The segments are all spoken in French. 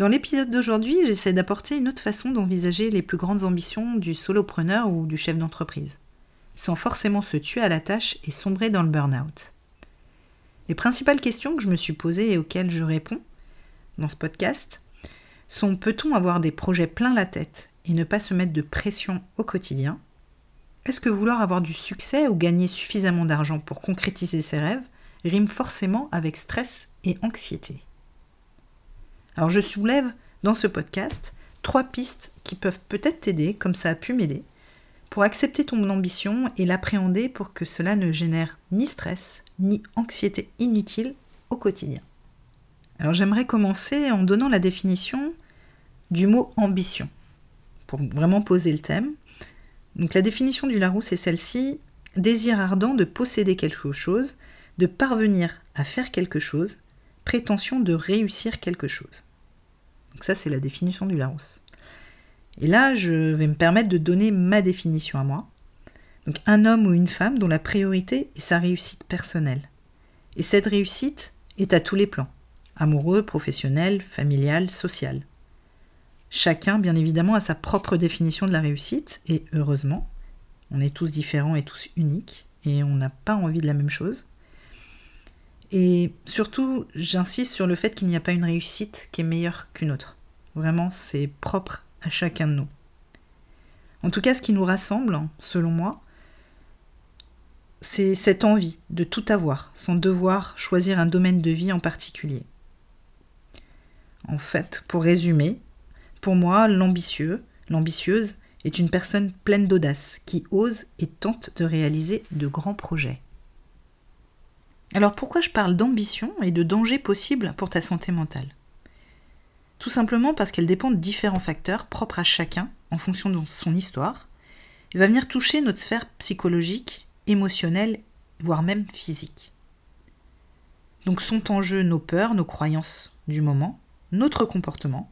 Dans l'épisode d'aujourd'hui, j'essaie d'apporter une autre façon d'envisager les plus grandes ambitions du solopreneur ou du chef d'entreprise, sans forcément se tuer à la tâche et sombrer dans le burn-out. Les principales questions que je me suis posées et auxquelles je réponds dans ce podcast sont peut-on avoir des projets plein la tête et ne pas se mettre de pression au quotidien? Est-ce que vouloir avoir du succès ou gagner suffisamment d'argent pour concrétiser ses rêves rime forcément avec stress et anxiété? Alors je soulève dans ce podcast trois pistes qui peuvent peut-être t'aider, comme ça a pu m'aider, pour accepter ton ambition et l'appréhender pour que cela ne génère ni stress, ni anxiété inutile au quotidien. Alors j'aimerais commencer en donnant la définition du mot ambition, pour vraiment poser le thème. Donc la définition du Larousse est celle-ci, désir ardent de posséder quelque chose, de parvenir à faire quelque chose, prétention de réussir quelque chose. Donc ça, c'est la définition du Larousse. Et là, je vais me permettre de donner ma définition à moi. Donc un homme ou une femme dont la priorité est sa réussite personnelle. Et cette réussite est à tous les plans. Amoureux, professionnel, familial, social. Chacun, bien évidemment, a sa propre définition de la réussite, et heureusement, on est tous différents et tous uniques, et on n'a pas envie de la même chose. Et surtout, j'insiste sur le fait qu'il n'y a pas une réussite qui est meilleure qu'une autre. Vraiment, c'est propre à chacun de nous. En tout cas, ce qui nous rassemble, selon moi, c'est cette envie de tout avoir, sans devoir choisir un domaine de vie en particulier. En fait, pour résumer, pour moi, l'ambitieux, l'ambitieuse est une personne pleine d'audace, qui ose et tente de réaliser de grands projets. Alors pourquoi je parle d'ambition et de danger possible pour ta santé mentale? Tout simplement parce qu'elle dépend de différents facteurs propres à chacun en fonction de son histoire et va venir toucher notre sphère psychologique, émotionnelle, voire même physique. Donc sont en jeu nos peurs, nos croyances du moment, notre comportement.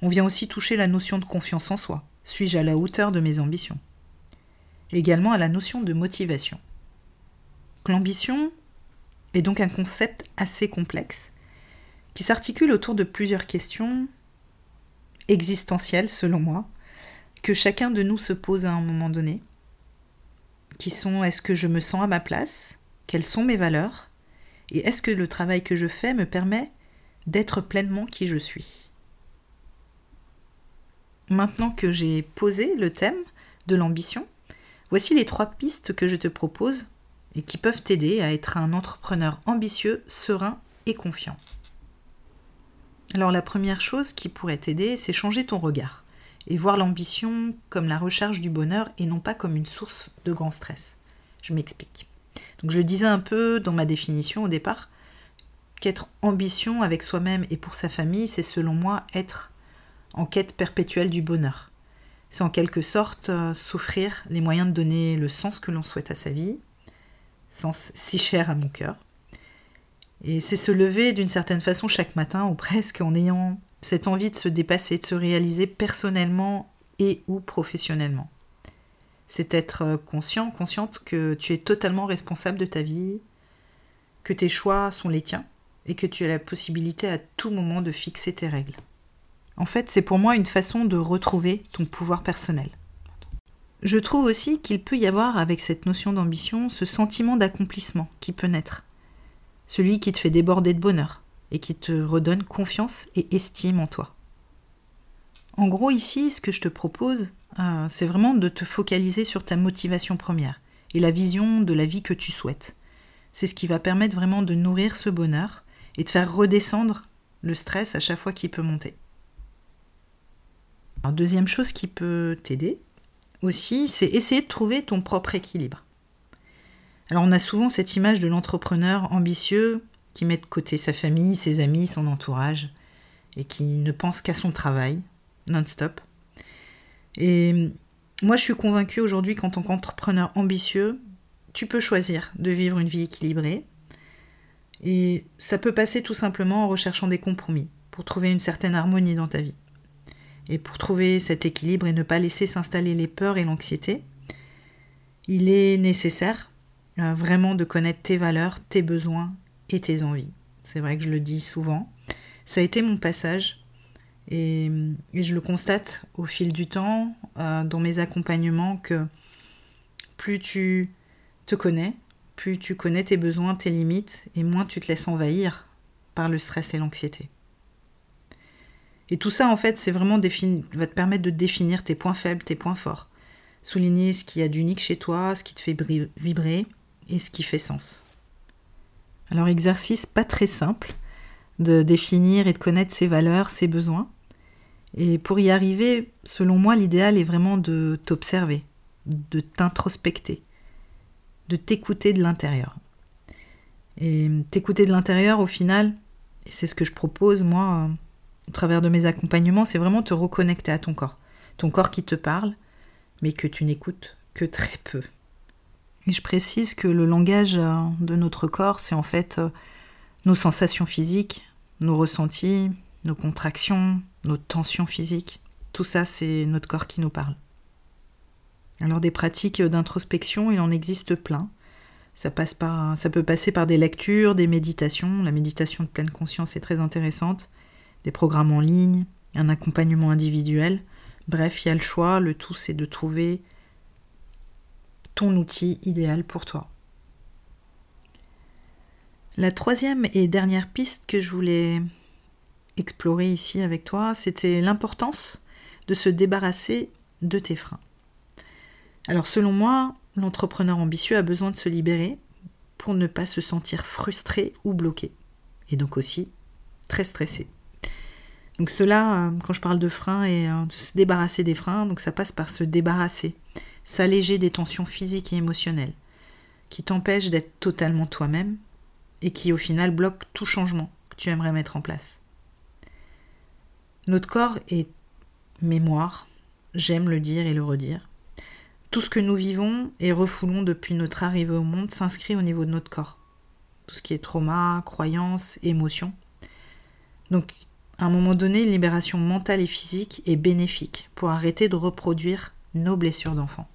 On vient aussi toucher la notion de confiance en soi. Suis-je à la hauteur de mes ambitions? Également à la notion de motivation. L'ambition est donc un concept assez complexe qui s'articule autour de plusieurs questions existentielles selon moi, que chacun de nous se pose à un moment donné, qui sont est-ce que je me sens à ma place? Quelles sont mes valeurs? Et est-ce que le travail que je fais me permet d'être pleinement qui je suis? Maintenant que j'ai posé le thème de l'ambition, voici les trois pistes que je te propose et qui peuvent t'aider à être un entrepreneur ambitieux, serein et confiant. Alors la première chose qui pourrait t'aider, c'est changer ton regard et voir l'ambition comme la recherche du bonheur et non pas comme une source de grand stress. Je m'explique. Donc je disais un peu dans ma définition au départ, qu'être ambition avec soi-même et pour sa famille, c'est selon moi être en quête perpétuelle du bonheur. C'est en quelque sorte euh, s'offrir les moyens de donner le sens que l'on souhaite à sa vie, sens si cher à mon cœur. Et c'est se lever d'une certaine façon chaque matin, ou presque, en ayant cette envie de se dépasser, de se réaliser personnellement et ou professionnellement. C'est être conscient, consciente que tu es totalement responsable de ta vie, que tes choix sont les tiens, et que tu as la possibilité à tout moment de fixer tes règles. En fait, c'est pour moi une façon de retrouver ton pouvoir personnel. Je trouve aussi qu'il peut y avoir avec cette notion d'ambition ce sentiment d'accomplissement qui peut naître. Celui qui te fait déborder de bonheur et qui te redonne confiance et estime en toi. En gros, ici, ce que je te propose, euh, c'est vraiment de te focaliser sur ta motivation première et la vision de la vie que tu souhaites. C'est ce qui va permettre vraiment de nourrir ce bonheur et de faire redescendre le stress à chaque fois qu'il peut monter. deuxième chose qui peut t'aider aussi, c'est essayer de trouver ton propre équilibre. Alors on a souvent cette image de l'entrepreneur ambitieux qui met de côté sa famille, ses amis, son entourage, et qui ne pense qu'à son travail, non-stop. Et moi, je suis convaincue aujourd'hui qu'en tant qu'entrepreneur ambitieux, tu peux choisir de vivre une vie équilibrée. Et ça peut passer tout simplement en recherchant des compromis pour trouver une certaine harmonie dans ta vie. Et pour trouver cet équilibre et ne pas laisser s'installer les peurs et l'anxiété, il est nécessaire euh, vraiment de connaître tes valeurs, tes besoins et tes envies. C'est vrai que je le dis souvent. Ça a été mon passage et, je le constate au fil du temps euh, dans mes accompagnements que plus tu te connais, plus tu connais tes besoins, tes limites, et moins tu te laisses envahir par le stress et l'anxiété. Et tout ça, en fait, c'est vraiment va te permettre de définir tes points faibles, tes points forts. Souligner ce qui y a d'unique chez toi, ce qui te fait vibrer et ce qui fait sens. Alors, exercice pas très simple de définir et de connaître ses valeurs, ses besoins. Et pour y arriver, selon moi, l'idéal est vraiment de t'observer, de t'introspecter, de t'écouter de l'intérieur. Et t'écouter de l'intérieur, au final, c'est ce que je propose, moi, au travers de mes accompagnements, c'est vraiment te reconnecter à ton corps. Ton corps qui te parle, mais que tu n'écoutes que très peu. Et je précise que le langage euh, de notre corps, c'est en fait euh, nos sensations physiques, nos ressentis, nos contractions, nos tensions physiques. Tout ça, c'est notre corps qui nous parle. Alors des pratiques d'introspection, il en existe plein. Ça, passe par, ça peut passer par des lectures, des méditations. La méditation de pleine conscience est très intéressante. Des programmes en ligne, un accompagnement individuel. Bref, il y a le choix. Le tout, c'est de trouver ton outil idéal pour toi. La troisième et dernière piste que je voulais explorer ici avec toi, c'était l'importance de se débarrasser de tes freins. Alors selon moi, l'entrepreneur ambitieux a besoin de se libérer pour ne pas se sentir frustré ou bloqué. Et donc aussi très stressé. Donc cela, euh, quand je parle de freins et euh, de se débarrasser des freins, donc ça passe par se débarrasser, s'alléger des tensions physiques et émotionnelles, qui t'empêchent d'être totalement toi-même et qui au final bloquent tout changement que tu aimerais mettre en place. Notre corps est mémoire, j'aime le dire et le redire. Tout ce que nous vivons et refoulons depuis notre arrivée au monde s'inscrit au niveau de notre corps. Tout ce qui est trauma, croyances, émotions. Donc, à un moment donné, une libération mentale et physique est bénéfique pour arrêter de reproduire nos blessures d'enfant.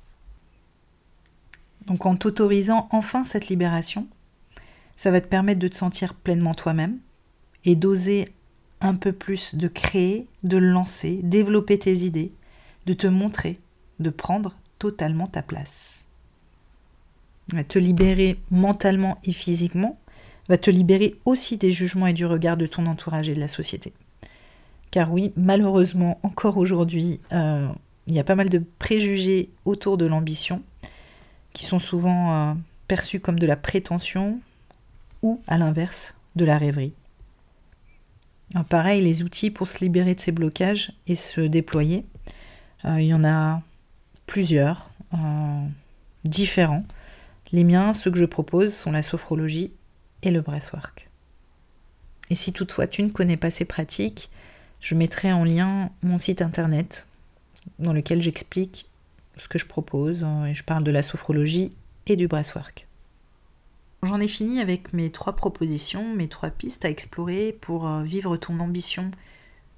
Donc en t'autorisant enfin cette libération, ça va te permettre de te sentir pleinement toi-même et d'oser un peu plus de créer, de lancer, développer tes idées, de te montrer, de prendre totalement ta place. Te libérer mentalement et physiquement, va te libérer aussi des jugements et du regard de ton entourage et de la société. Car oui, malheureusement, encore aujourd'hui, euh, il y a pas mal de préjugés autour de l'ambition, qui sont souvent euh, perçus comme de la prétention ou, à l'inverse, de la rêverie pareil, les outils pour se libérer de ces blocages et se déployer, euh, il y en a plusieurs, différents. Les miens, ceux que je propose, sont la sophrologie et le breathwork. Et si toutefois tu ne connais pas ces pratiques, je mettrai en lien mon site internet dans lequel j'explique ce que je propose euh, et je parle de la sophrologie et du breathwork. J'en ai fini avec mes trois propositions, mes trois pistes à explorer pour euh, vivre ton ambition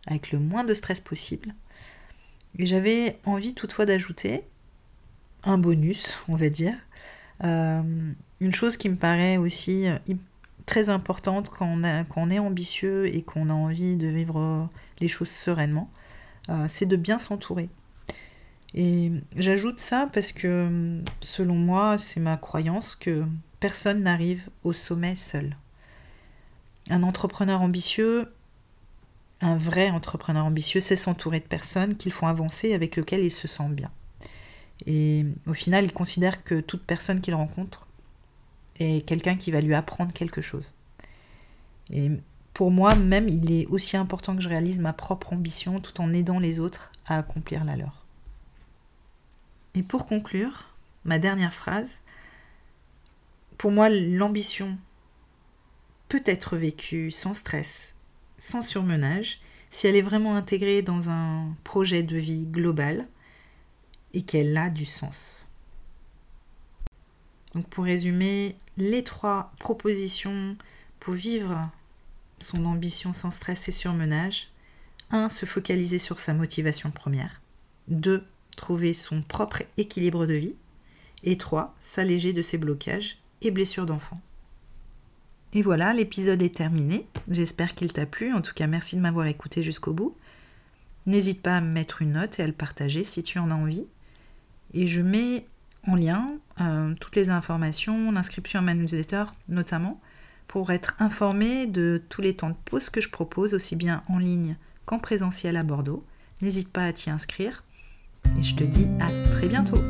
avec le moins de stress possible. Et j'avais envie toutefois d'ajouter un bonus, on va dire. Euh, une chose qui me paraît aussi euh, très importante quand on, est ambitieux et qu'on a envie de vivre les choses sereinement, c'est de bien s'entourer. Et j'ajoute ça parce que selon moi, c'est ma croyance que Personne n'arrive au sommet seul. Un entrepreneur ambitieux Un vrai entrepreneur ambitieux, c'est s'entourer de personnes qu'il font avancer avec lesquelles il se sent bien. Et au final, il considère que toute personne qu'il rencontre quelqu'un qui va lui apprendre quelque chose. Et pour moi, même, il est aussi important que je réalise ma propre ambition tout en aidant les autres à accomplir la leur. Et pour conclure, ma dernière phrase, pour moi, l'ambition peut être vécue sans stress, sans surmenage, si elle est vraiment intégrée dans un projet de vie global et qu'elle a du sens. Donc pour résumer, les trois propositions pour vivre son ambition sans stress et surmenage. 1. Se focaliser sur sa motivation première. 2. Trouver son propre équilibre de vie. Et 3. S'alléger de ses blocages et blessures d'enfant. Et voilà, l'épisode est terminé. J'espère qu'il t'a plu. En tout cas, merci de m'avoir écouté jusqu'au bout. N'hésite pas à me mettre une note et à le partager si tu en as envie. Et je mets en lien euh, toutes les informations, l'inscription à ma newsletter notamment, pour être informé de tous les temps de pause que je propose, aussi bien en ligne qu'en présentiel à Bordeaux. N'hésite pas à t'y inscrire. Et je te dis à très bientôt